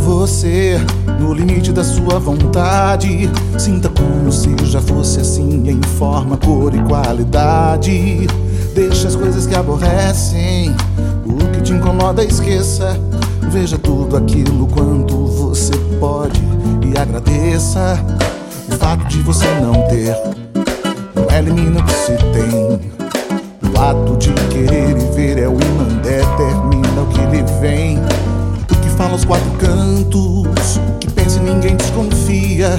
você no limite da sua vontade. Sinta como se já fosse assim em forma, cor e qualidade. Deixa as coisas que aborrecem, o que te incomoda, esqueça. Veja tudo aquilo quanto você pode e agradeça. O fato de você não ter não elimina o que se tem. O ato fala aos quatro cantos, que pensa e ninguém desconfia.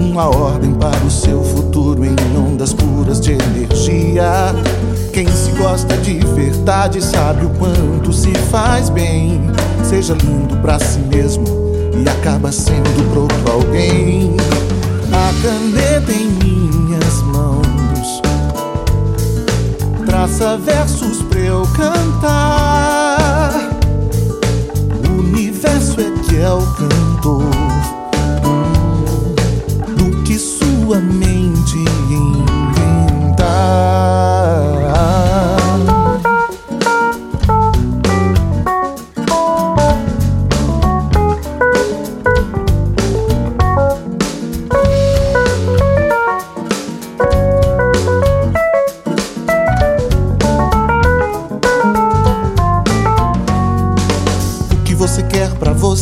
Uma ordem para o seu futuro em ondas puras de energia. Quem se gosta de verdade sabe o quanto se faz bem. Seja lindo pra si mesmo e acaba sendo pro alguém.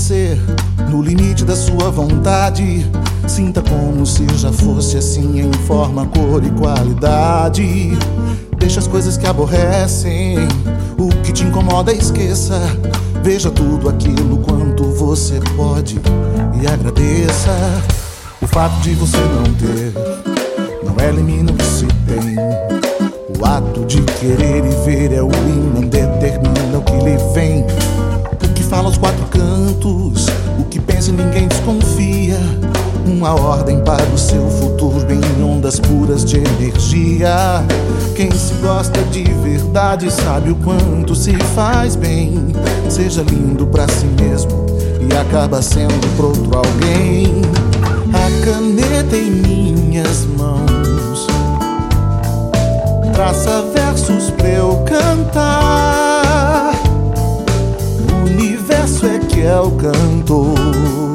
Você, no limite da sua vontade. Sinta como se já fosse assim em forma, cor e qualidade. Deixa as coisas que aborrecem, o que te incomoda, esqueça. Veja tudo aquilo quanto você pode e agradeça. O fato de você não ter não elimina o que se tem. O ato de querer e ver é o imã, determina o que lhe vem. O que pensa ninguém desconfia. Uma ordem para o seu futuro em ondas puras de energia. Quem se gosta de verdade sabe o quanto se faz bem. Seja lindo pra si mesmo e acaba sendo pro outro alguém. A caneta em minhas mãos traça versos pra eu cantar. Universo é cantor